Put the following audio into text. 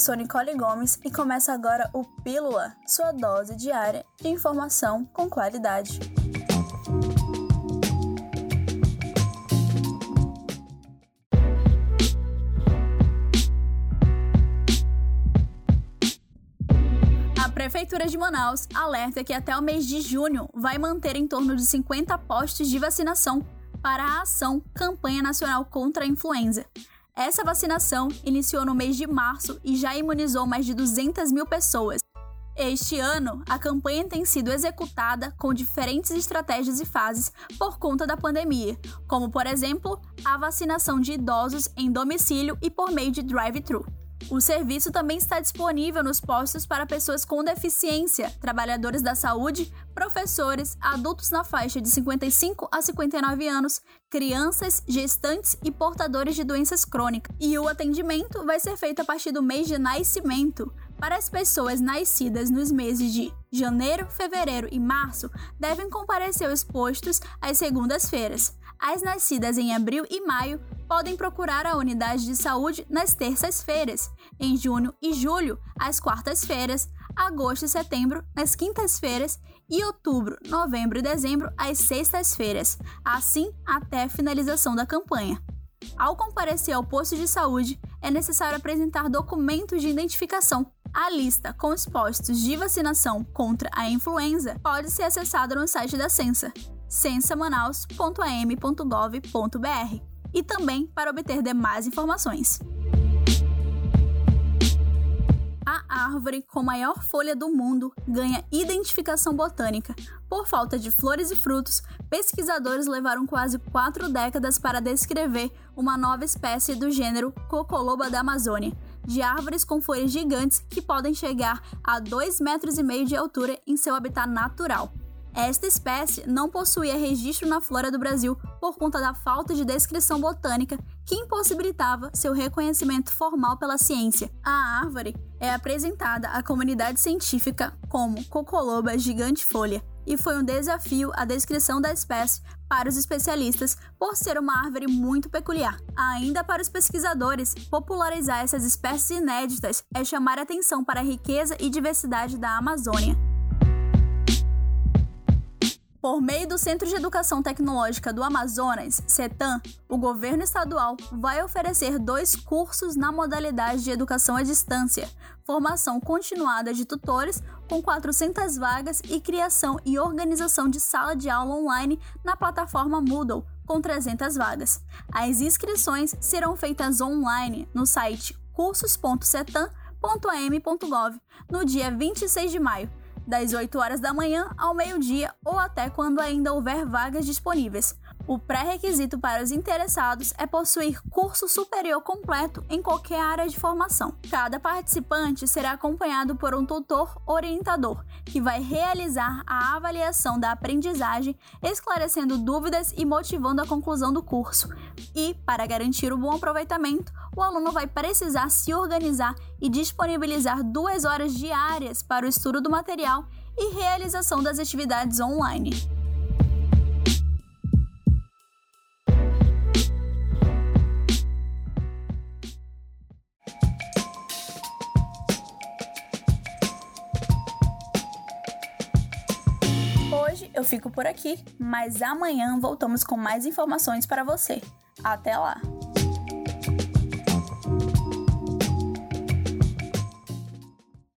sou Nicole Gomes e começa agora o Pílula, sua dose diária de informação com qualidade. A Prefeitura de Manaus alerta que até o mês de junho vai manter em torno de 50 postos de vacinação para a ação Campanha Nacional contra a Influenza. Essa vacinação iniciou no mês de março e já imunizou mais de 200 mil pessoas. Este ano, a campanha tem sido executada com diferentes estratégias e fases por conta da pandemia, como, por exemplo, a vacinação de idosos em domicílio e por meio de drive-thru. O serviço também está disponível nos postos para pessoas com deficiência, trabalhadores da saúde, professores, adultos na faixa de 55 a 59 anos, crianças, gestantes e portadores de doenças crônicas. E o atendimento vai ser feito a partir do mês de nascimento. Para as pessoas nascidas nos meses de janeiro, fevereiro e março, devem comparecer aos postos às segundas-feiras. As nascidas em abril e maio podem procurar a unidade de saúde nas terças-feiras, em junho e julho, às quartas-feiras, agosto e setembro, nas quintas-feiras e outubro, novembro e dezembro, às sextas-feiras, assim até a finalização da campanha. Ao comparecer ao posto de saúde, é necessário apresentar documentos de identificação. A lista com os postos de vacinação contra a influenza pode ser acessada no site da Censa, censamanaus.am.gov.br e também para obter demais informações. A árvore com maior folha do mundo ganha identificação botânica. Por falta de flores e frutos, pesquisadores levaram quase quatro décadas para descrever uma nova espécie do gênero Cocoloba da Amazônia, de árvores com folhas gigantes que podem chegar a 2,5 metros de altura em seu habitat natural. Esta espécie não possuía registro na flora do Brasil por conta da falta de descrição botânica que impossibilitava seu reconhecimento formal pela ciência. A árvore é apresentada à comunidade científica como Cocoloba gigante-folha e foi um desafio a descrição da espécie para os especialistas por ser uma árvore muito peculiar. Ainda para os pesquisadores, popularizar essas espécies inéditas é chamar atenção para a riqueza e diversidade da Amazônia. Por meio do Centro de Educação Tecnológica do Amazonas, CETAM, o governo estadual vai oferecer dois cursos na modalidade de educação à distância, formação continuada de tutores com 400 vagas e criação e organização de sala de aula online na plataforma Moodle, com 300 vagas. As inscrições serão feitas online no site cursos.cetam.am.gov no dia 26 de maio das 8 horas da manhã ao meio-dia ou até quando ainda houver vagas disponíveis. O pré-requisito para os interessados é possuir curso superior completo em qualquer área de formação. Cada participante será acompanhado por um tutor orientador, que vai realizar a avaliação da aprendizagem, esclarecendo dúvidas e motivando a conclusão do curso. E, para garantir o bom aproveitamento, o aluno vai precisar se organizar e disponibilizar duas horas diárias para o estudo do material e realização das atividades online. Hoje eu fico por aqui, mas amanhã voltamos com mais informações para você. Até lá!